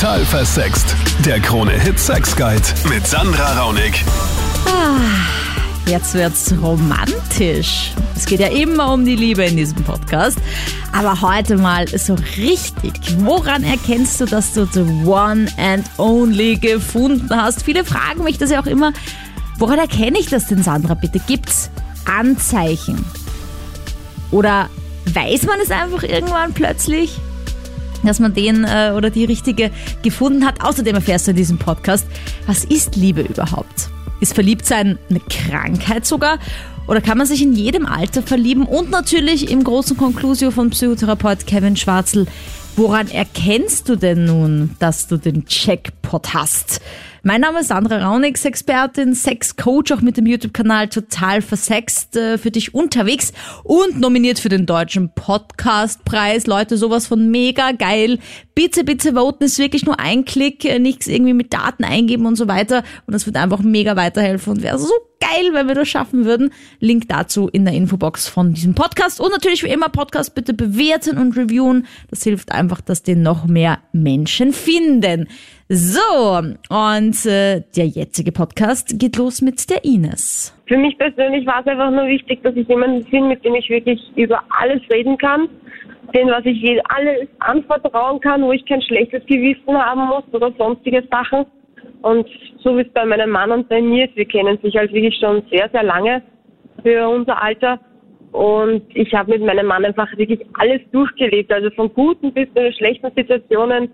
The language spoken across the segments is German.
Total versext. Der Krone Hit Sex Guide mit Sandra Raunig. Jetzt wird's romantisch. Es geht ja immer um die Liebe in diesem Podcast. Aber heute mal so richtig. Woran erkennst du, dass du the one and only gefunden hast? Viele fragen mich das ja auch immer. Woran erkenne ich das denn, Sandra? Bitte gibt's Anzeichen? Oder weiß man es einfach irgendwann plötzlich? Dass man den äh, oder die richtige gefunden hat. Außerdem erfährst du in diesem Podcast, was ist Liebe überhaupt? Ist Verliebtsein eine Krankheit sogar? Oder kann man sich in jedem Alter verlieben? Und natürlich im großen Konklusio von Psychotherapeut Kevin Schwarzel, woran erkennst du denn nun, dass du den Jackpot hast? Mein Name ist Sandra Raunix, Expertin, Sexcoach, auch mit dem YouTube-Kanal Total Versext äh, für dich unterwegs und nominiert für den Deutschen Podcastpreis. Leute, sowas von mega geil. Bitte, bitte voten, ist wirklich nur ein Klick, äh, nichts irgendwie mit Daten eingeben und so weiter. Und das wird einfach mega weiterhelfen und wäre so geil, wenn wir das schaffen würden. Link dazu in der Infobox von diesem Podcast. Und natürlich wie immer Podcast bitte bewerten und reviewen. Das hilft einfach, dass den noch mehr Menschen finden. So, und äh, der jetzige Podcast geht los mit der Ines. Für mich persönlich war es einfach nur wichtig, dass ich jemanden finde, mit dem ich wirklich über alles reden kann, den was ich alles anvertrauen kann, wo ich kein schlechtes Gewissen haben muss oder sonstige Sachen. Und so wie es bei meinem Mann und bei mir ist, wir kennen sich halt wirklich schon sehr, sehr lange für unser Alter. Und ich habe mit meinem Mann einfach wirklich alles durchgelebt, also von guten bis zu schlechten Situationen.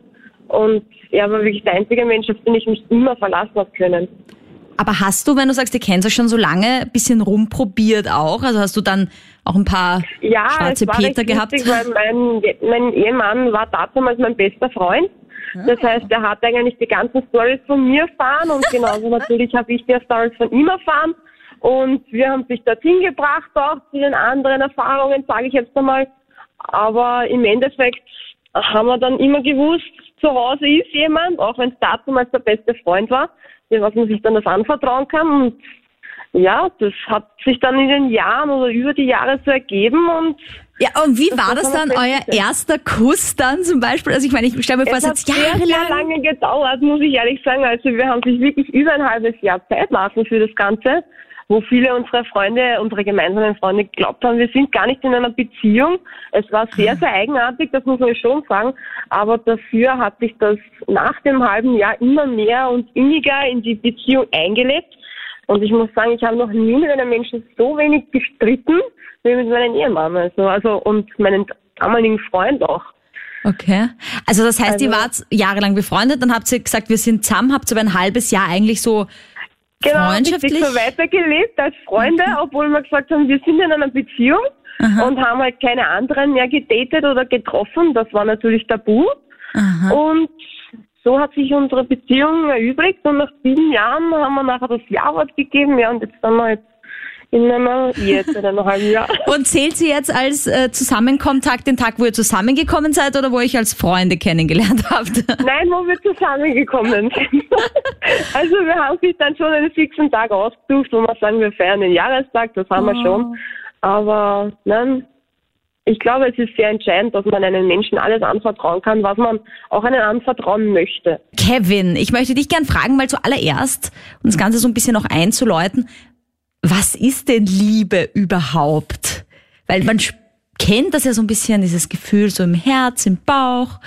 Und er war wirklich der einzige Mensch, auf den ich mich immer verlassen habe können. Aber hast du, wenn du sagst, ihr kennt euch schon so lange, ein bisschen rumprobiert auch? Also hast du dann auch ein paar ja, schwarze Peter gehabt? Weil mein, mein Ehemann war damals mein bester Freund. Das heißt, er hat eigentlich die ganzen Stories von mir erfahren und genauso natürlich habe ich die Stories von ihm erfahren. Und wir haben sich dorthin gebracht, auch zu den anderen Erfahrungen, sage ich jetzt einmal. Aber im Endeffekt haben wir dann immer gewusst, zu Hause ist jemand, auch wenn es damals der beste Freund war, was man sich dann das anvertrauen kann. Und ja, das hat sich dann in den Jahren oder über die Jahre so ergeben und Ja, und wie war Das das kann dann, euer feststellen. erster Kuss dann zum Beispiel? Also ich meine, ich stelle mir vor, es es hat hat sehr, sehr jahrelang... lange gedauert, muss ich ehrlich sagen. Also wir haben sich wirklich über ein halbes Jahr Zeit lassen für das Ganze, wo viele unserer Freunde, unsere gemeinsamen Freunde geglaubt haben, wir sind gar nicht in einer Beziehung. Es war sehr, sehr eigenartig, das muss man schon sagen. Aber dafür hat sich das nach dem halben Jahr immer mehr und inniger in die Beziehung eingelebt. Und ich muss sagen, ich habe noch nie mit einem Menschen so wenig gestritten wie mit meinem Ehemann. Also, also und meinem damaligen Freund auch. Okay. Also das heißt, ihr Also- wart jahrelang befreundet, dann habt ihr gesagt, wir sind zusammen, habt ihr aber ein halbes Jahr eigentlich so Genau, freundschaftlich? richtig so weitergelebt als Freunde, obwohl wir gesagt haben, wir sind in einer Beziehung und haben halt keine anderen mehr gedatet oder getroffen. Das war natürlich tabu. Aha. Und so hat sich unsere Beziehung erübrigt und nach sieben Jahren haben wir nachher das Ja-Wort gegeben. Ja, und jetzt sind wir jetzt in einer Ehe seit einem halben Jahr. Und zählt sie jetzt als äh, Zusammenkommentag den Tag, wo ihr zusammengekommen seid oder wo ihr euch als Freunde kennengelernt habt? Nein, wo wir zusammengekommen sind. also wir haben sich dann schon einen fixen Tag ausgesucht, wo wir sagen, wir feiern den Jahrestag, das haben wir Oh. schon. Aber nein, ich glaube, es ist sehr entscheidend, dass man einem Menschen alles anvertrauen kann, was man auch einem anvertrauen möchte. Kevin, ich möchte dich gern fragen, mal zuallererst, um das Ganze so ein bisschen noch einzuläuten, was ist denn Liebe überhaupt? Weil man kennt das ja so ein bisschen, dieses Gefühl so im Herz, im Bauch.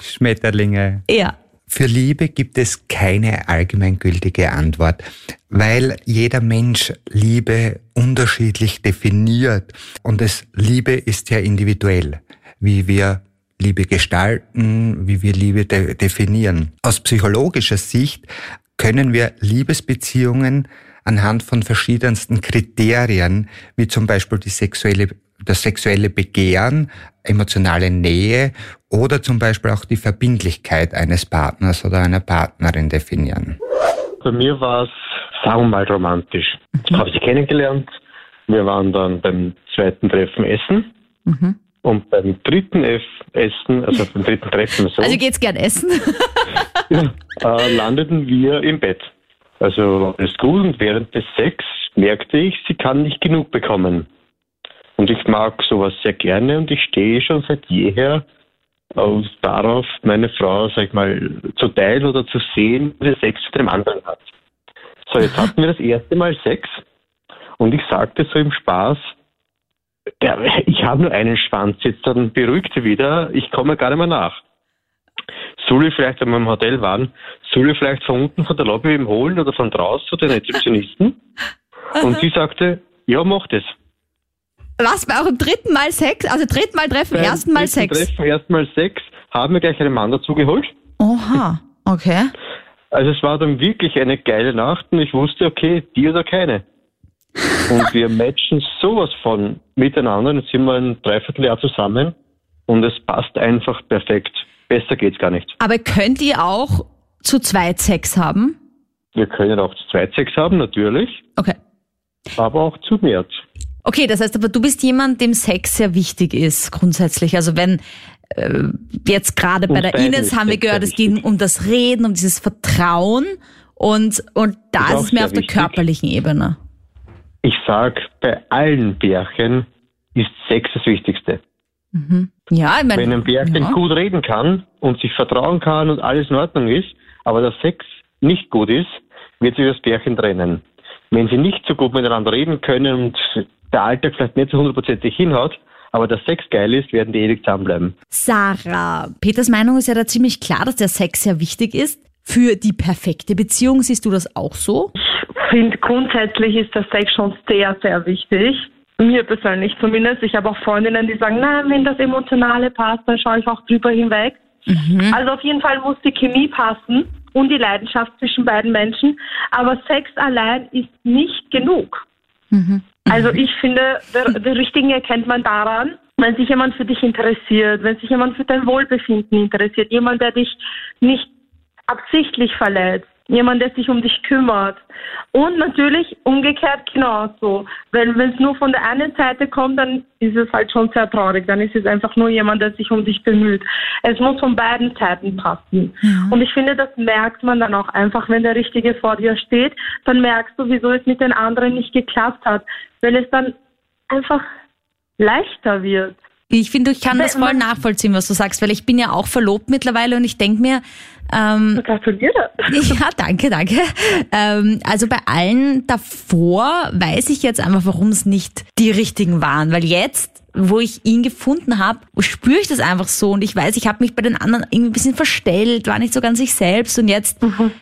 Schmetterlinge. Ja. Für Liebe gibt es keine allgemeingültige Antwort, weil jeder Mensch Liebe unterschiedlich definiert und es Liebe ist ja individuell, wie wir Liebe gestalten, wie wir Liebe de definieren. Aus psychologischer Sicht können wir Liebesbeziehungen anhand von verschiedensten Kriterien, wie zum Beispiel die sexuelle, das sexuelle Begehren, emotionale Nähe oder zum Beispiel auch die Verbindlichkeit eines Partners oder einer Partnerin definieren. Bei mir war es, sagen wir mal, romantisch. Habe ich kennengelernt. Wir waren dann beim zweiten Treffen essen. Und beim dritten F Essen, also beim dritten Treffen so, Also geht's gern essen? äh, landeten wir im Bett. Also alles gut und während des Sex merkte ich, sie kann nicht genug bekommen. Und ich mag sowas sehr gerne und ich stehe schon seit jeher aus darauf, meine Frau, sag ich mal, zu teilen oder zu sehen, wie sie Sex mit dem anderen hat. So, jetzt hatten wir das erste Mal Sex und ich sagte so im Spaß, ja, ich habe nur einen Schwanz, jetzt dann beruhigt sie wieder, ich komme gar nicht mehr nach. Soll ich vielleicht, wenn wir im Hotel waren, soll ich vielleicht von unten von der Lobby ihm holen oder von draußen zu den Rezeptionisten? Und sie sagte, ja, mach das. Was, bei eurem dritten Mal Sex? Also dritten Mal Treffen, Beim ersten Mal Sex? Treffen, ersten Mal Sex, haben wir gleich einen Mann dazu geholt. Oha, okay. Also es war dann wirklich eine geile Nacht und ich wusste, okay, die oder keine. Und wir matchen sowas von miteinander. Jetzt sind wir ein Dreivierteljahr zusammen und es passt einfach perfekt. Besser geht's gar nicht. Aber könnt ihr auch zu zweit Sex haben? Wir können auch zu zweit Sex haben, natürlich, Okay. aber auch zu mehr. Okay, das heißt aber, du bist jemand, dem Sex sehr wichtig ist, grundsätzlich. Also wenn äh, jetzt gerade bei der Ines haben wir gehört, es ging um das Reden, um dieses Vertrauen und, und da Ist es mehr auf der wichtig. körperlichen Ebene. Ich sag, bei allen Bärchen ist Sex das Wichtigste. Ja, ich meine, Wenn ein Bärchen ja. gut reden kann und sich vertrauen kann und alles in Ordnung ist, aber der Sex nicht gut ist, wird sich das Bärchen trennen. Wenn sie nicht so gut miteinander reden können und der Alltag vielleicht nicht so hundertprozentig hinhaut, aber der Sex geil ist, werden die ewig zusammenbleiben. Sarah, Peters Meinung ist ja da ziemlich klar, dass der Sex sehr wichtig ist. Für die perfekte Beziehung siehst du das auch so? Ich finde, grundsätzlich ist der Sex schon sehr, sehr wichtig. Mir persönlich zumindest. Ich habe auch Freundinnen, die sagen, nein, wenn das Emotionale passt, dann schaue ich auch drüber hinweg. Also auf jeden Fall muss die Chemie passen und die Leidenschaft zwischen beiden Menschen. Aber Sex allein ist nicht genug. Also ich finde, der, der Richtigen erkennt man daran, wenn sich jemand für dich interessiert, wenn sich jemand für dein Wohlbefinden interessiert, jemand, der dich nicht absichtlich verletzt, jemand, der sich um dich kümmert. Und natürlich umgekehrt genauso. Weil wenn es nur von der einen Seite kommt, dann ist es halt schon sehr traurig. Dann ist es einfach nur jemand, der sich um dich bemüht. Es muss von beiden Seiten passen. Und ich finde, das merkt man dann auch einfach, wenn der Richtige vor dir steht, dann merkst du, wieso es mit den anderen nicht geklappt hat. Weil es dann einfach leichter wird. Ich finde, ich kann das voll nachvollziehen, was du sagst, weil ich bin ja auch verlobt mittlerweile und ich denke mir, ähm, Gratuliere. Ja, danke, danke. Ähm, also bei allen davor weiß ich jetzt einfach, warum es nicht die richtigen waren. Weil jetzt, wo ich ihn gefunden habe, spüre ich das einfach so. Und ich weiß, ich habe mich bei den anderen irgendwie ein bisschen verstellt, war nicht so ganz ich selbst. Und jetzt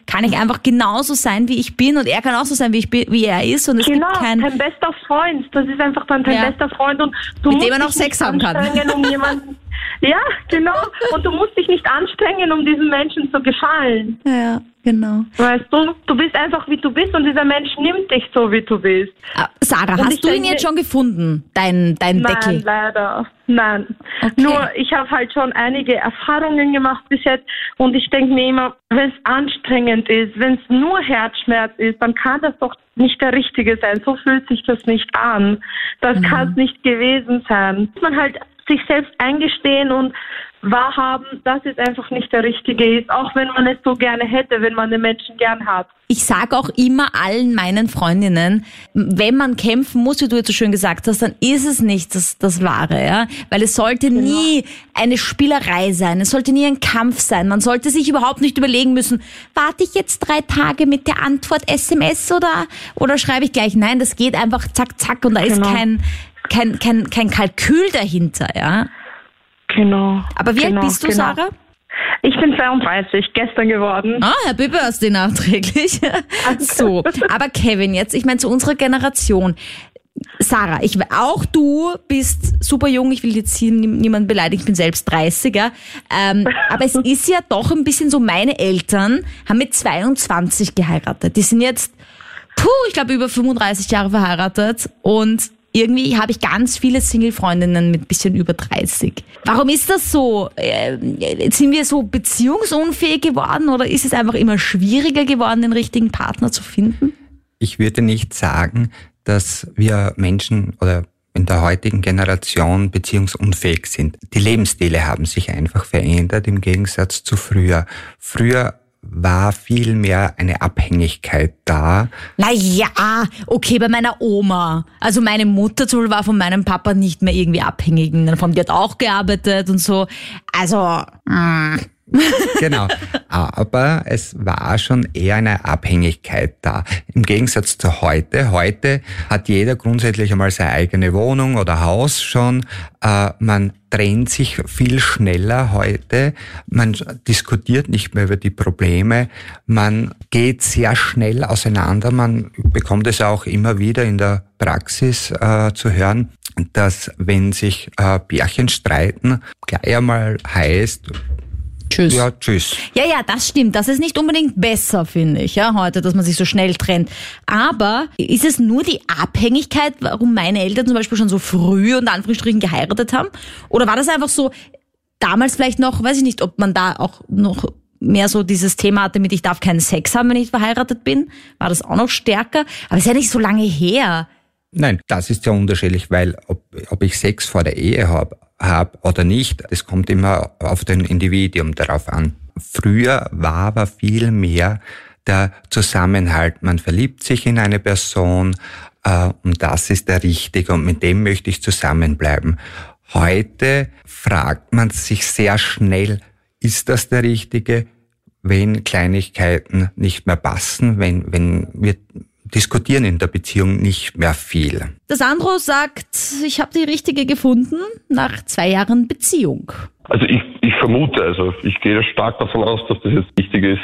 kann ich einfach genauso sein, wie ich bin. Und er kann auch so sein, wie, ich bin, wie er ist. Und es Genau, gibt kein... dein bester Freund. Das ist einfach dann dein Ja. bester Freund und du Mit musst dem man auch Sex haben kann. Um jemanden, ja, genau. Und du musst dich nicht anstrengen, um diesem Menschen zu gefallen. Ja, genau. Weißt du, du bist einfach wie du bist und dieser Mensch nimmt dich so, wie du bist. Ah, Sarah, Und hast du ihn jetzt schon gefunden, dein, dein Nein, Deckel? leider. Nein. Okay. Nur, ich habe halt schon einige Erfahrungen gemacht bis jetzt und ich denke mir immer, wenn es anstrengend ist, wenn es nur Herzschmerz ist, dann kann das doch nicht der Richtige sein. So fühlt sich das nicht an. Das Mhm. kann es nicht gewesen sein. Man halt sich selbst eingestehen und wahrhaben, dass es einfach nicht der Richtige ist, auch wenn man es so gerne hätte, wenn man den Menschen gern hat. Ich sage auch immer allen meinen Freundinnen, wenn man kämpfen muss, wie du jetzt so schön gesagt hast, dann ist es nicht das, das Wahre, ja. Weil es sollte nie eine Spielerei sein, es sollte nie ein Kampf sein. Man sollte sich überhaupt nicht überlegen müssen, warte ich jetzt drei Tage mit der Antwort SMS oder, oder schreibe ich gleich? Nein, das geht einfach zack, zack und da ist Genau. kein, kein, kein, kein Kalkül dahinter, ja. Genau. Aber wie genau, alt bist du, genau. Sarah? Ich bin 32, gestern geworden. Ah, Happy Birthday nachträglich. so, aber Kevin, jetzt, ich meine, zu unserer Generation. Sarah, ich auch du bist super jung, ich will jetzt hier nie- niemanden beleidigen, ich bin selbst 30er. Ähm, aber es ist ja doch ein bisschen so, meine Eltern haben mit 22 geheiratet. Die sind jetzt, puh, ich glaube über 35 Jahre verheiratet und irgendwie habe ich ganz viele Single-Freundinnen mit bisschen über 30. Warum ist das so? Äh, Sind wir so beziehungsunfähig geworden oder ist es einfach immer schwieriger geworden, den richtigen Partner zu finden? Ich würde nicht sagen, dass wir Menschen oder in der heutigen Generation beziehungsunfähig sind. Die Lebensstile haben sich einfach verändert im Gegensatz zu früher. Früher war vielmehr eine Abhängigkeit da. Naja, okay, bei meiner Oma. Also meine Mutter zum Beispiel war von meinem Papa nicht mehr irgendwie abhängig. Von die hat auch gearbeitet und so. Also, mh. genau. Aber es war schon eher eine Abhängigkeit da. Im Gegensatz zu heute. Heute hat jeder grundsätzlich einmal seine eigene Wohnung oder Haus schon. Äh, man trennt sich viel schneller heute. Man diskutiert nicht mehr über die Probleme. Man geht sehr schnell auseinander. Man bekommt es auch immer wieder in der Praxis äh, zu hören, dass wenn sich äh, Bärchen streiten, gleich einmal heißt, Tschüss. ja, tschüss. Ja, ja, das stimmt. Das ist nicht unbedingt besser, finde ich, ja, heute, dass man sich so schnell trennt. Aber ist es nur die Abhängigkeit, warum meine Eltern zum Beispiel schon so früh und Anführungsstrichen geheiratet haben? Oder war das einfach so, damals vielleicht noch, weiß ich nicht, ob man da auch noch mehr so dieses Thema hatte mit, ich darf keinen Sex haben, wenn ich verheiratet bin? War das auch noch stärker? Aber es ist ja nicht so lange her. Nein, das ist ja unterschiedlich, weil ob, ob ich Sex vor der Ehe habe hab oder nicht, das kommt immer auf den Individuum darauf an. Früher war aber viel mehr der Zusammenhalt. Man verliebt sich in eine Person äh, und das ist der Richtige und mit dem möchte ich zusammenbleiben. Heute fragt man sich sehr schnell, ist das der Richtige, wenn Kleinigkeiten nicht mehr passen, wenn, wenn wir diskutieren in der Beziehung nicht mehr viel. Der Sandro sagt, ich habe die richtige gefunden nach zwei Jahren Beziehung. Also ich, ich vermute, also ich gehe stark davon aus, dass das jetzt richtig ist.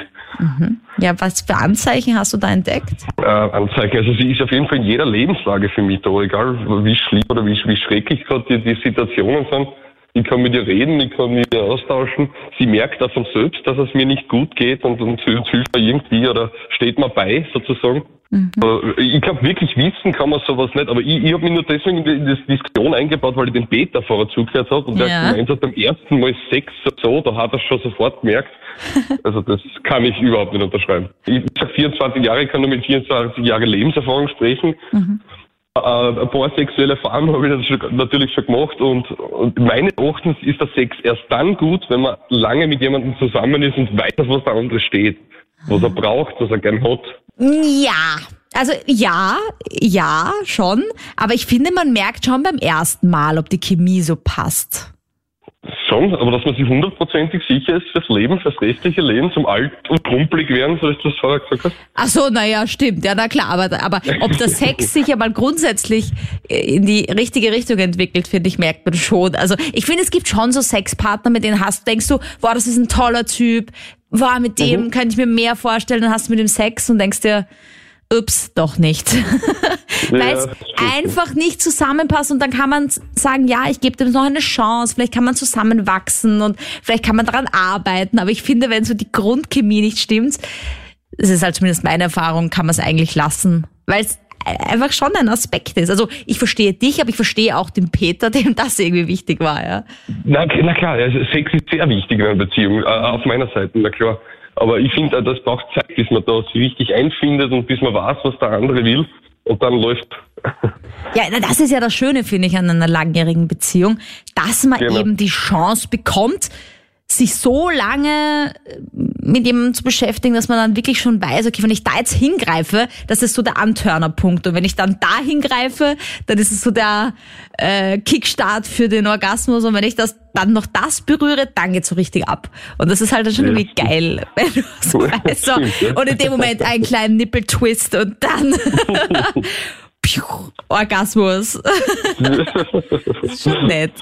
Ja, was für Anzeichen hast du da entdeckt? Äh, Anzeigen. Also sie ist auf jeden Fall in jeder Lebenslage für mich da, egal wie schlimm oder wie, wie schrecklich gerade die, die Situationen sind. Ich kann mit ihr reden, ich kann mit ihr austauschen. Sie merkt davon selbst, dass es mir nicht gut geht und, und hilft mir irgendwie oder steht mir bei, sozusagen. Äh, Ich glaube, wirklich wissen kann man sowas nicht, aber ich, ich habe mich nur deswegen in die, Diskussion eingebaut, weil ich den Beta vorher zugehört habe und der Ja. hat gemeint hat, beim ersten Mal Sex so, da hat er schon sofort gemerkt. Also das kann ich überhaupt nicht unterschreiben. Ich sag 24 Jahre, ich kann nur mit 24 Jahren Lebenserfahrung sprechen. Äh, ein paar sexuelle Erfahrungen habe ich natürlich schon gemacht und, und meines Erachtens ist der Sex erst dann gut, wenn man lange mit jemandem zusammen ist und weiß, was der andere steht, was er braucht, was er gern hat. Ja, also ja, ja, schon. Aber ich finde, man merkt schon beim ersten Mal, ob die Chemie so passt. Schon, aber dass man sich hundertprozentig sicher ist fürs Leben, fürs restliche Leben, zum alt und krumpelig werden, so du das vorher gesagt hast. Ach so, naja, stimmt. Ja, na klar. Aber, aber ob der Sex sich ja mal grundsätzlich in die richtige Richtung entwickelt, finde ich, merkt man schon. Also ich finde, es gibt schon so Sexpartner, mit denen hast, denkst du, boah, das ist ein toller Typ. Boah, mit dem kann ich mir mehr vorstellen. Dann hast du mit dem Sex und denkst dir, ups, doch nicht. Weil es einfach nicht zusammenpasst und dann kann man sagen, ja, ich gebe dem noch eine Chance, vielleicht kann man zusammenwachsen und vielleicht kann man daran arbeiten, aber ich finde, wenn so die Grundchemie nicht stimmt, das ist halt zumindest meine Erfahrung, kann man es eigentlich lassen, weil es einfach schon ein Aspekt ist. Also ich verstehe dich, aber ich verstehe auch den Peter, dem das irgendwie wichtig war, ja. Na, na klar, Sex ist sehr wichtig in einer Beziehung, äh, auf meiner Seite, na klar. Aber ich finde, das braucht Zeit, bis man da sich richtig einfindet und bis man weiß, was der andere will. Und dann läuft. Ja, das ist ja das Schöne, finde ich, an einer langjährigen Beziehung, dass man Genau. eben die Chance bekommt, sich so lange äh, mit jemandem zu beschäftigen, dass man dann wirklich schon weiß, okay, wenn ich da jetzt hingreife, das ist so der Antörnerpunkt. Und wenn ich dann da hingreife, dann ist es so der äh, Kickstart für den Orgasmus. Und wenn ich das dann noch das berühre, dann geht's so richtig ab. Und das ist halt dann schon irgendwie geil, wenn du so weißt. So. Und in dem Moment einen kleinen Nippeltwist und dann Piu, Orgasmus. Das ist schon nett.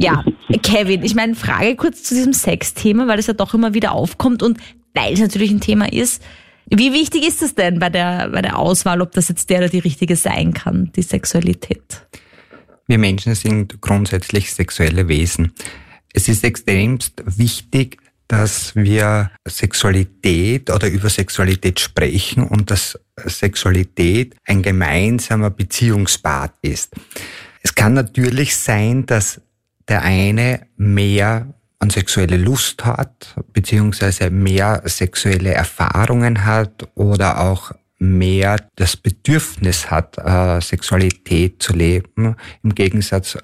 Ja, Kevin, ich meine, Frage kurz zu diesem Sexthema, weil es ja doch immer wieder aufkommt und weil es natürlich ein Thema ist. Wie wichtig ist es denn bei der, bei der Auswahl, ob das jetzt der oder die richtige sein kann, die Sexualität? Wir Menschen sind grundsätzlich sexuelle Wesen. Es ist extremst wichtig, dass wir Sexualität oder über Sexualität sprechen und dass Sexualität ein gemeinsamer Beziehungspart ist. Es kann natürlich sein, dass der eine mehr an sexuelle Lust hat, beziehungsweise mehr sexuelle Erfahrungen hat oder auch mehr das Bedürfnis hat, äh, Sexualität zu leben, im Gegensatz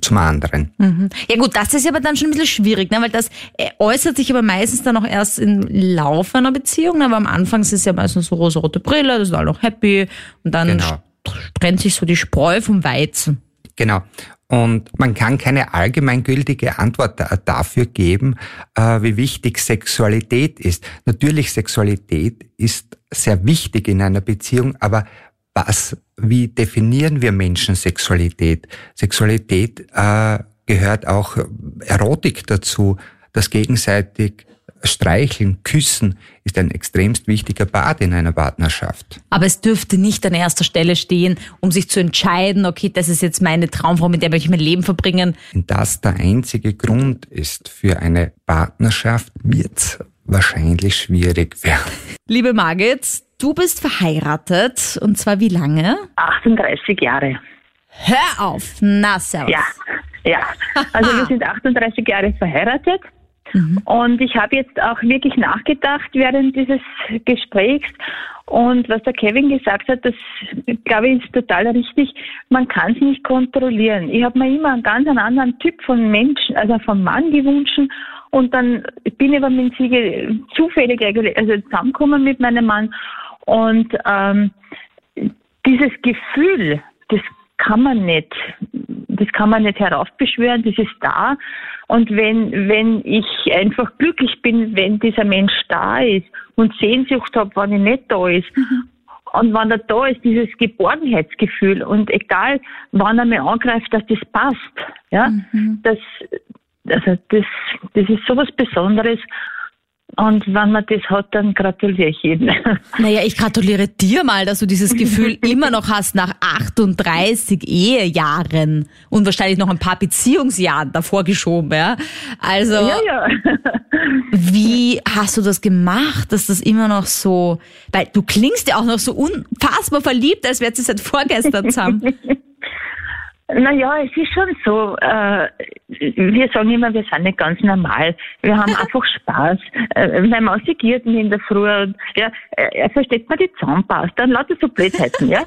zum anderen. Mhm. Ja gut, das ist aber dann schon ein bisschen schwierig, ne? weil das äh, äußert sich aber meistens dann auch erst im Lauf einer Beziehung, ne? aber am Anfang ist es ja meistens so rosa-rote Brille, das sind alle noch happy und dann Genau. trennt sich so die Spreu vom Weizen. Genau. Und man kann keine allgemeingültige Antwort da- dafür geben, äh, wie wichtig Sexualität ist. Natürlich, Sexualität ist sehr wichtig in einer Beziehung, aber was, wie definieren wir Menschen Sexualität? Sexualität äh, gehört auch Erotik dazu, das gegenseitig Streicheln, Küssen ist ein extremst wichtiger Part in einer Partnerschaft. Aber es dürfte nicht an erster Stelle stehen, um sich zu entscheiden, okay, das ist jetzt meine Traumfrau, mit der möchte ich mein Leben verbringen. Wenn das der einzige Grund ist für eine Partnerschaft, wird's wahrscheinlich schwierig werden. Liebe Margit, du bist verheiratet und zwar wie lange? 38 Jahre. Hör auf! Na, servus. Ja, ja. Also wir sind 38 Jahre verheiratet. Und ich habe jetzt auch wirklich nachgedacht während dieses Gesprächs. Und was der Kevin gesagt hat, das glaube ich ist total richtig. Man kann es nicht kontrollieren. Ich habe mir immer einen ganz anderen Typ von Menschen, also vom Mann gewünscht. Und dann bin ich aber mit Siege zufällig also zusammengekommen mit meinem Mann. Und ähm, dieses Gefühl, das kann man nicht, das kann man nicht heraufbeschwören, das ist da. Und wenn, wenn ich einfach glücklich bin, wenn dieser Mensch da ist und Sehnsucht habe, wenn ich nicht da ist, und wenn er da ist, dieses Geborgenheitsgefühl und egal, wann er mich angreift, dass das passt, ja, das, also das, das ist sowas Besonderes. Und wenn man das hat, dann gratuliere ich jedem. Naja, ich gratuliere dir mal, dass du dieses Gefühl immer noch hast nach 38 Ehejahren und wahrscheinlich noch ein paar Beziehungsjahren davor geschoben, ja. Also, ja, ja. wie hast du das gemacht, dass das immer noch so, weil du klingst ja auch noch so unfassbar verliebt, als wärst du seit vorgestern zusammen. Naja, es ist schon so. Äh, wir sagen immer, wir sind nicht ganz normal. Wir haben einfach Spaß. Äh, mein Mann segiert mich in der Früh. Und, ja, äh, er versteht mir die Zahnpasta und lauter so Blödheiten, ja.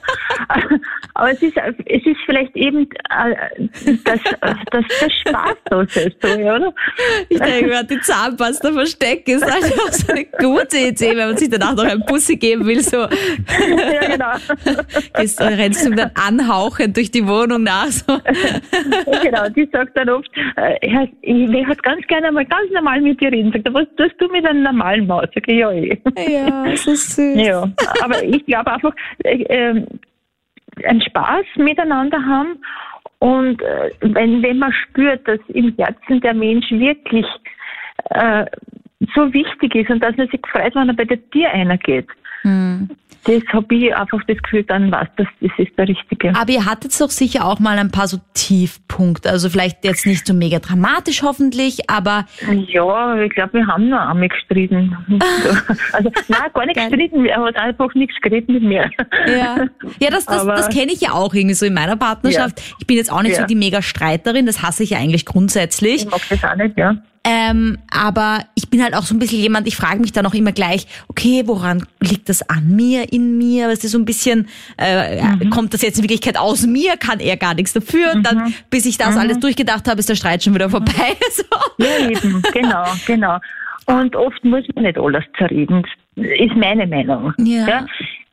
Aber es ist, es ist vielleicht eben, äh, dass, dass der Spaß da ist, so, oder? Ich denke mir, die Zahnpasta verstecken ist einfach so eine gute Idee, wenn man sich danach noch ein Bussi geben will, so. Ja, genau. Gehst, rennst du dann anhauchend durch die Wohnung nach, so. Ja, genau, die sagt dann oft, äh, ich halt ganz gerne mal ganz normal mit dir reden. Sagt er, was tust du mit einem normalen Maus? Sag ich, ja, eh. Ja, so süß. Ja, aber ich glaube einfach, äh, ähm, einen Spaß miteinander haben und äh, wenn, wenn man spürt, dass im Herzen der Mensch wirklich äh, so wichtig ist und dass man sich freut, wenn er bei der Tier einer geht. Das habe ich einfach das Gefühl, dann was, das, das ist der Richtige. Aber ihr hattet doch sicher auch mal ein paar so Tiefpunkte. Also vielleicht jetzt nicht so mega dramatisch hoffentlich, aber Ja, ich glaube, wir haben noch einmal gestritten. Also, nein, gar nicht gestritten, er hat einfach nichts geredet mit mir. ja, ja das, das, Aber- das kenne ich ja auch irgendwie so in meiner Partnerschaft. Ich bin jetzt auch nicht so Ja. die mega Streiterin, das hasse ich ja eigentlich grundsätzlich. Ich mag das auch nicht, ja. Ähm, aber ich bin halt auch so ein bisschen jemand, ich frage mich dann auch immer gleich, okay, woran liegt das an mir, in mir? Weißt du, so ein bisschen, äh, Mhm. kommt das jetzt in Wirklichkeit aus mir? Kann er gar nichts dafür? Und dann, bis ich Mhm. das alles durchgedacht habe, ist der Streit schon wieder vorbei. So. Ja, eben, genau, genau. Und oft muss man nicht alles zerreden, ist meine Meinung. Ja.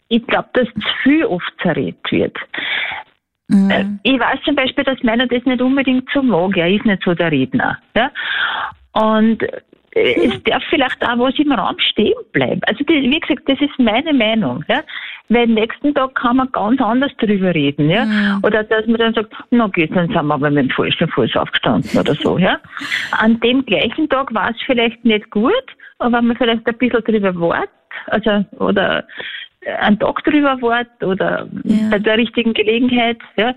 Ich glaube, dass zu viel oft zerredet wird. Äh, Ich weiß zum Beispiel, dass meiner das nicht unbedingt so mag. Er ist nicht so der Redner. Ja? Und äh, es darf vielleicht auch was im Raum stehen bleiben. Also die, wie gesagt, das ist meine Meinung. Ja? Weil nächsten Tag kann man ganz anders drüber reden. Ja? Oder dass man dann sagt, na gut, dann sind wir aber mit dem falschen Fuß aufgestanden oder so. Ja? An dem gleichen Tag war es vielleicht nicht gut, aber wenn man vielleicht ein bisschen drüber wartet, also oder einen Tag drüber wartet oder Ja. bei der richtigen Gelegenheit, ja,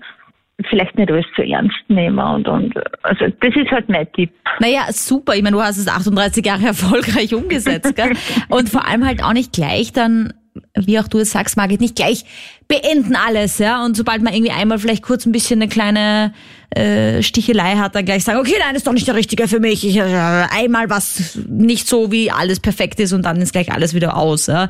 vielleicht nicht alles zu ernst nehmen und, und also das ist halt mein Tipp. Naja, super. Ich meine, du hast es 38 Jahre erfolgreich umgesetzt, gell? Und vor allem halt auch nicht gleich dann, wie auch du es sagst, Margit, nicht gleich beenden alles, ja? Und sobald man irgendwie einmal vielleicht kurz ein bisschen eine kleine äh, Stichelei hat, dann gleich sagen, okay, nein, ist doch nicht der Richtige für mich. Ich, äh, einmal was nicht so, wie alles perfekt ist und dann ist gleich alles wieder aus, ja?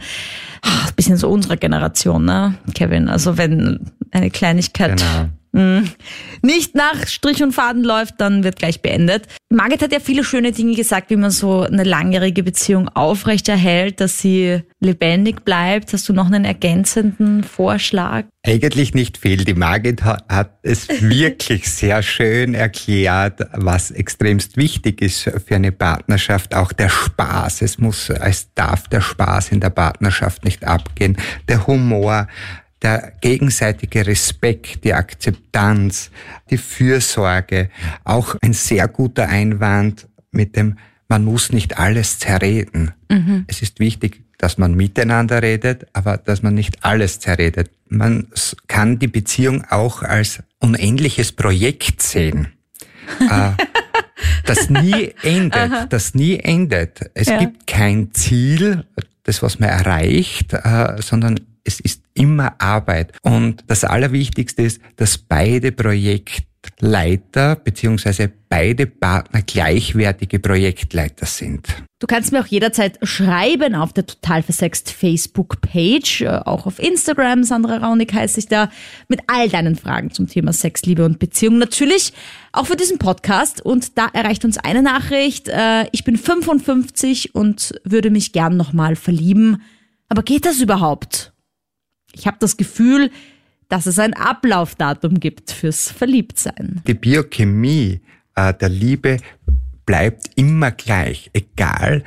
Ein bisschen so unsere Generation, ne, Kevin? Also wenn eine Kleinigkeit Genau. Nicht nach Strich und Faden läuft, dann wird gleich beendet. Margit hat ja viele schöne Dinge gesagt, wie man so eine langjährige Beziehung aufrechterhält, dass sie lebendig bleibt. Hast du noch einen ergänzenden Vorschlag? Eigentlich nicht viel. Die Margit hat es wirklich sehr schön erklärt, was extremst wichtig ist für eine Partnerschaft. Auch der Spaß. Es muss, es darf der Spaß in der Partnerschaft nicht abgehen. Der Humor der gegenseitige Respekt, die Akzeptanz, die Fürsorge, auch ein sehr guter Einwand mit dem, man muss nicht alles zerreden. Mhm. Es ist wichtig, dass man miteinander redet, aber dass man nicht alles zerredet. Man kann die Beziehung auch als unendliches Projekt sehen. Äh, das nie endet, Aha. das nie endet. Es ja. gibt kein Ziel, das was man erreicht, äh, sondern es ist immer Arbeit. Und das Allerwichtigste ist, dass beide Projektleiter beziehungsweise beide Partner gleichwertige Projektleiter sind. Du kannst mir auch jederzeit schreiben auf der Total Versext Facebook-Page, äh, auch auf Instagram, Sandra Raunig heißt ich da, mit all deinen Fragen zum Thema Sex, Liebe und Beziehung. Natürlich auch für diesen Podcast und da erreicht uns eine Nachricht. Äh, ich bin 55 und würde mich gern nochmal verlieben. Aber geht das überhaupt? Ich habe das Gefühl, dass es ein Ablaufdatum gibt fürs Verliebtsein. Die Biochemie äh, der Liebe bleibt immer gleich, egal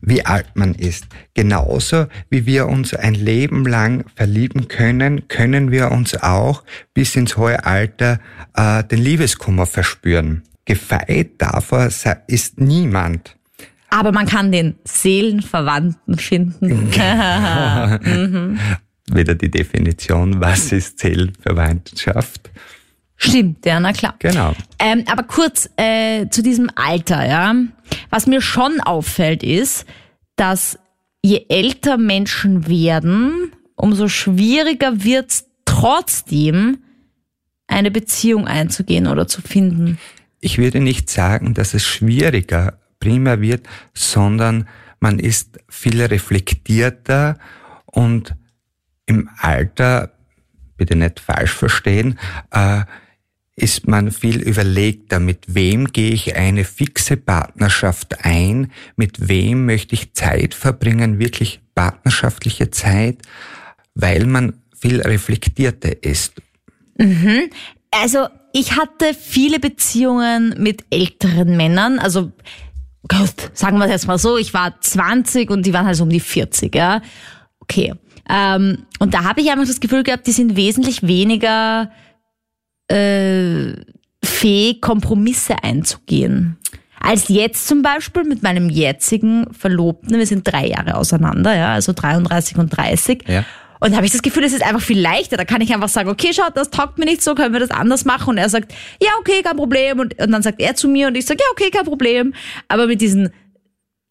wie alt man ist. Genauso wie wir uns ein Leben lang verlieben können, können wir uns auch bis ins hohe Alter äh, den Liebeskummer verspüren. Gefeit davor ist niemand. Aber man kann den Seelenverwandten finden. mhm wieder die Definition, was ist Seelenverwandtschaft? Stimmt, ja, na klar. Genau. Ähm, aber kurz äh, zu diesem Alter, ja. Was mir schon auffällt, ist, dass je älter Menschen werden, umso schwieriger wird es trotzdem, eine Beziehung einzugehen oder zu finden. Ich würde nicht sagen, dass es schwieriger primär wird, sondern man ist viel reflektierter und im Alter, bitte nicht falsch verstehen, äh, ist man viel überlegter, mit wem gehe ich eine fixe Partnerschaft ein, mit wem möchte ich Zeit verbringen, wirklich partnerschaftliche Zeit, weil man viel reflektierter ist. Mhm. Also ich hatte viele Beziehungen mit älteren Männern, also Gott, sagen wir es jetzt mal so, ich war 20 und die waren halt so um die 40, ja. Okay. Ähm, und da habe ich einfach das Gefühl gehabt, die sind wesentlich weniger äh, fähig, Kompromisse einzugehen. Als jetzt zum Beispiel mit meinem jetzigen Verlobten, wir sind drei Jahre auseinander, ja, also 33 und 30. Ja. Und da habe ich das Gefühl, es ist einfach viel leichter. Da kann ich einfach sagen, okay, schaut, das taugt mir nicht so, können wir das anders machen? Und er sagt, ja, okay, kein Problem. Und, und dann sagt er zu mir und ich sage, ja, okay, kein Problem. Aber mit diesen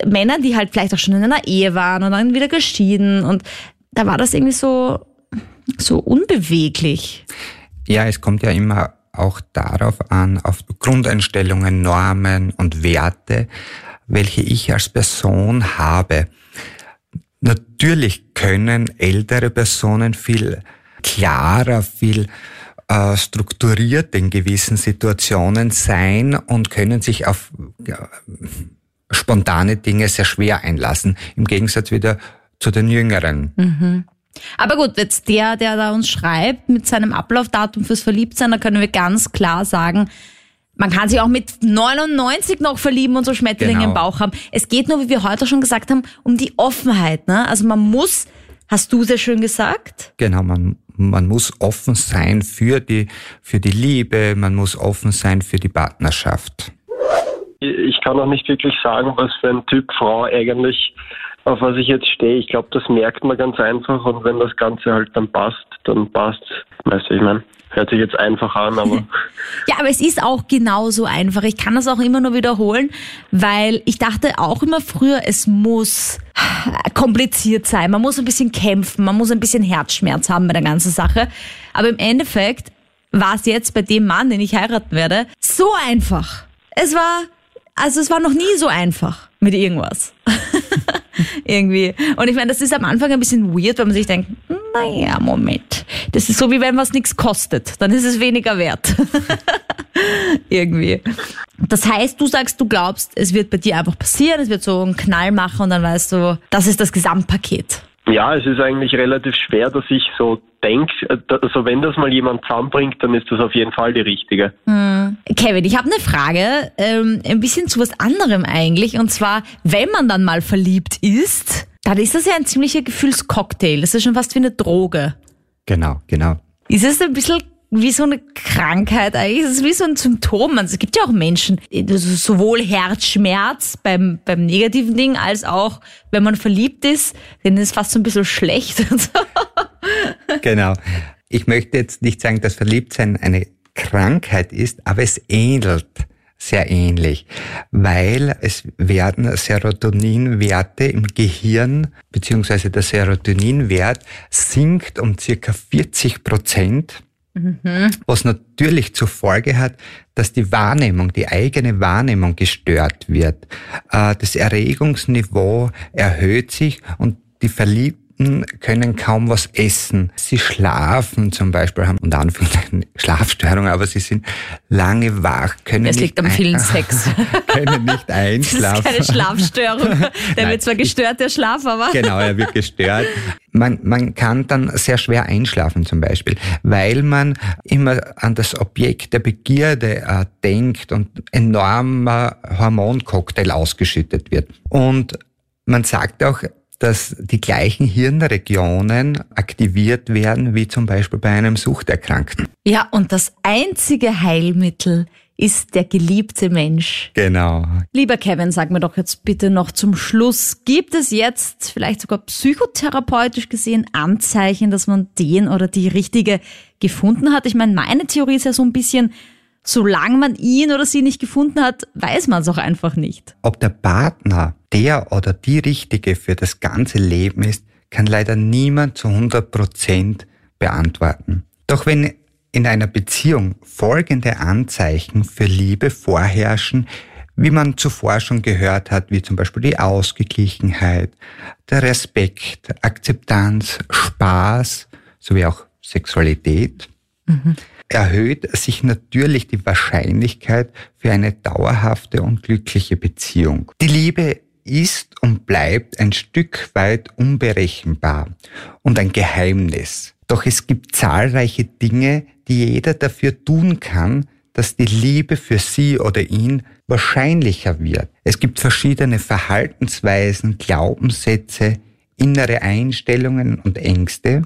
Männern, die halt vielleicht auch schon in einer Ehe waren und dann wieder geschieden und da war das irgendwie so, so unbeweglich. Ja, es kommt ja immer auch darauf an, auf Grundeinstellungen, Normen und Werte, welche ich als Person habe. Natürlich können ältere Personen viel klarer, viel äh, strukturiert in gewissen Situationen sein und können sich auf ja, spontane Dinge sehr schwer einlassen. Im Gegensatz wieder zu den Jüngeren. Mhm. Aber gut, jetzt der, der da uns schreibt mit seinem Ablaufdatum fürs Verliebtsein, da können wir ganz klar sagen, man kann sich auch mit 99 noch verlieben und so Schmetterlinge genau. im Bauch haben. Es geht nur, wie wir heute schon gesagt haben, um die Offenheit. Ne? Also man muss, hast du sehr schön gesagt? Genau, man, man muss offen sein für die, für die Liebe, man muss offen sein für die Partnerschaft. Ich kann auch nicht wirklich sagen, was für ein Typ Frau eigentlich auf was ich jetzt stehe. Ich glaube, das merkt man ganz einfach und wenn das Ganze halt dann passt, dann passt Weißt du, ich meine, hört sich jetzt einfach an, aber. ja, aber es ist auch genauso einfach. Ich kann das auch immer nur wiederholen, weil ich dachte auch immer früher, es muss kompliziert sein. Man muss ein bisschen kämpfen, man muss ein bisschen Herzschmerz haben bei der ganzen Sache. Aber im Endeffekt war es jetzt bei dem Mann, den ich heiraten werde, so einfach. Es war, also es war noch nie so einfach mit irgendwas. Irgendwie. Und ich meine, das ist am Anfang ein bisschen weird, weil man sich denkt, naja, Moment, Das ist so wie wenn was nichts kostet, dann ist es weniger wert. Irgendwie. Das heißt, du sagst, du glaubst, es wird bei dir einfach passieren, es wird so einen Knall machen und dann weißt du, das ist das Gesamtpaket. Ja, es ist eigentlich relativ schwer, dass ich so denke, also wenn das mal jemand zusammenbringt, dann ist das auf jeden Fall die richtige. Hm. Kevin, ich habe eine Frage, ähm, ein bisschen zu was anderem eigentlich. Und zwar, wenn man dann mal verliebt ist, dann ist das ja ein ziemlicher Gefühlscocktail. Das ist schon fast wie eine Droge. Genau, genau. Ist es ein bisschen wie so eine Krankheit eigentlich. Es ist wie so ein Symptom. Also es gibt ja auch Menschen, sowohl Herzschmerz beim, beim negativen Ding, als auch, wenn man verliebt ist, denen ist fast so ein bisschen schlecht. genau. Ich möchte jetzt nicht sagen, dass Verliebtsein eine Krankheit ist, aber es ähnelt sehr ähnlich, weil es werden Serotoninwerte im Gehirn, beziehungsweise der Serotoninwert sinkt um circa 40 Prozent Mhm. Was natürlich zur Folge hat, dass die Wahrnehmung, die eigene Wahrnehmung gestört wird. Äh, das Erregungsniveau erhöht sich und die Verliebten können kaum was essen. Sie schlafen zum Beispiel, haben unter Anführungszeichen Schlafstörungen, aber sie sind lange wach, können es liegt am vielen Sex. können nicht einschlafen. Das ist keine Schlafstörung. Der wird zwar gestört, der Schlaf, aber... Genau, er wird gestört. Man, man kann dann sehr schwer einschlafen zum Beispiel, weil man immer an das Objekt der Begierde äh, denkt und enormer Hormoncocktail ausgeschüttet wird. Und man sagt auch, dass die gleichen Hirnregionen aktiviert werden wie zum Beispiel bei einem Suchterkrankten. Ja, und das einzige Heilmittel ist der geliebte Mensch. Genau. Lieber Kevin, sag mir doch jetzt bitte noch zum Schluss, gibt es jetzt vielleicht sogar psychotherapeutisch gesehen Anzeichen, dass man den oder die richtige gefunden hat? Ich meine, meine Theorie ist ja so ein bisschen, solange man ihn oder sie nicht gefunden hat, weiß man es auch einfach nicht. Ob der Partner der oder die Richtige für das ganze Leben ist, kann leider niemand zu 100 Prozent beantworten. Doch wenn in einer Beziehung folgende Anzeichen für Liebe vorherrschen, wie man zuvor schon gehört hat, wie zum Beispiel die Ausgeglichenheit, der Respekt, Akzeptanz, Spaß sowie auch Sexualität, mhm erhöht sich natürlich die Wahrscheinlichkeit für eine dauerhafte und glückliche Beziehung. Die Liebe ist und bleibt ein Stück weit unberechenbar und ein Geheimnis. Doch es gibt zahlreiche Dinge, die jeder dafür tun kann, dass die Liebe für sie oder ihn wahrscheinlicher wird. Es gibt verschiedene Verhaltensweisen, Glaubenssätze, innere Einstellungen und Ängste,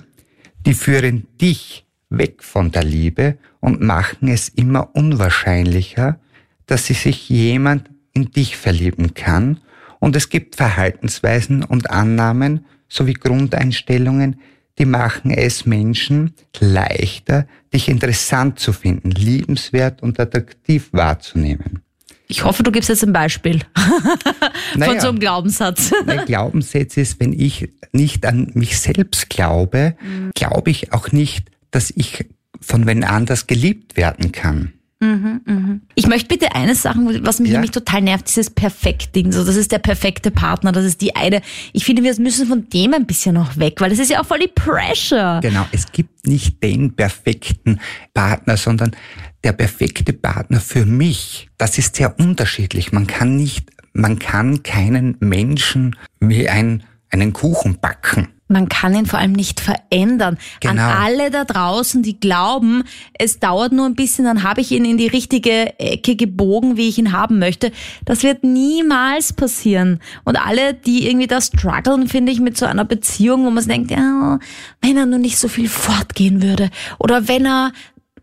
die führen dich weg von der Liebe und machen es immer unwahrscheinlicher, dass sich jemand in dich verlieben kann. Und es gibt Verhaltensweisen und Annahmen sowie Grundeinstellungen, die machen es Menschen leichter, dich interessant zu finden, liebenswert und attraktiv wahrzunehmen. Ich hoffe, du gibst jetzt ein Beispiel naja, von so einem Glaubenssatz. Ein Glaubenssatz ist, wenn ich nicht an mich selbst glaube, mhm. glaube ich auch nicht, dass ich von wenn anders geliebt werden kann. Mhm, mhm. Ich möchte bitte eines sagen, was mich ja. nämlich total nervt, dieses Perfekt-Ding. So, das ist der perfekte Partner, das ist die eine. Ich finde, wir müssen von dem ein bisschen noch weg, weil das ist ja auch voll die Pressure. Genau, es gibt nicht den perfekten Partner, sondern der perfekte Partner für mich. Das ist sehr unterschiedlich. Man kann nicht, man kann keinen Menschen wie ein, einen Kuchen backen man kann ihn vor allem nicht verändern. Genau. An alle da draußen, die glauben, es dauert nur ein bisschen, dann habe ich ihn in die richtige Ecke gebogen, wie ich ihn haben möchte. Das wird niemals passieren. Und alle, die irgendwie da strugglen, finde ich, mit so einer Beziehung, wo man sich denkt, ja, wenn er nur nicht so viel fortgehen würde. Oder wenn er,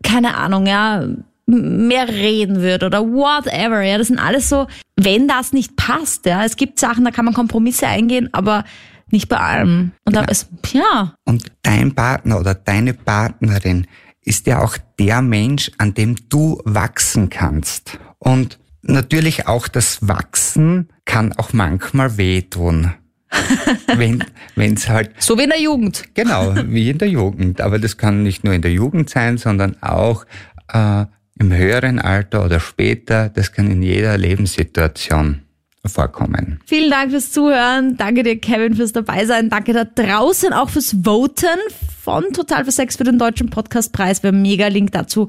keine Ahnung, ja, mehr reden würde oder whatever, ja, das sind alles so, wenn das nicht passt, ja, es gibt Sachen, da kann man Kompromisse eingehen, aber nicht bei allem. Und genau. ist, ja. Und dein Partner oder deine Partnerin ist ja auch der Mensch, an dem du wachsen kannst. Und natürlich auch das Wachsen kann auch manchmal wehtun. wenn es halt so wie in der Jugend genau wie in der Jugend aber das kann nicht nur in der Jugend sein sondern auch äh, im höheren Alter oder später das kann in jeder Lebenssituation vorkommen. Vielen Dank fürs Zuhören. Danke dir, Kevin, fürs Dabeisein. Danke da draußen auch fürs Voten. von Total für Sex für den Deutschen Podcastpreis. Wäre mega Link dazu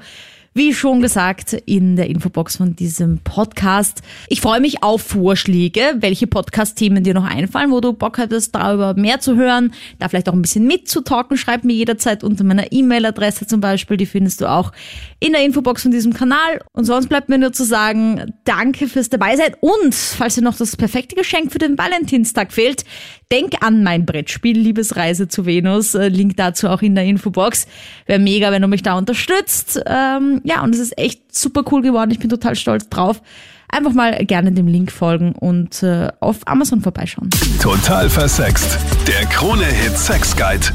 wie schon gesagt, in der Infobox von diesem Podcast. Ich freue mich auf Vorschläge, welche Podcast-Themen dir noch einfallen, wo du Bock hattest, darüber mehr zu hören, da vielleicht auch ein bisschen mitzutalken. Schreib mir jederzeit unter meiner E-Mail-Adresse zum Beispiel, die findest du auch in der Infobox von diesem Kanal. Und sonst bleibt mir nur zu sagen, danke fürs Dabeisein und falls dir noch das perfekte Geschenk für den Valentinstag fehlt, denk an mein Brettspiel Liebesreise zu Venus. Äh, Link dazu auch in der Infobox. Wäre mega, wenn du mich da unterstützt. Ähm, ja, und es ist echt super cool geworden. Ich bin total stolz drauf. Einfach mal gerne dem Link folgen und äh, auf Amazon vorbeischauen. Total versext. Der Krone-Hit Sex Guide.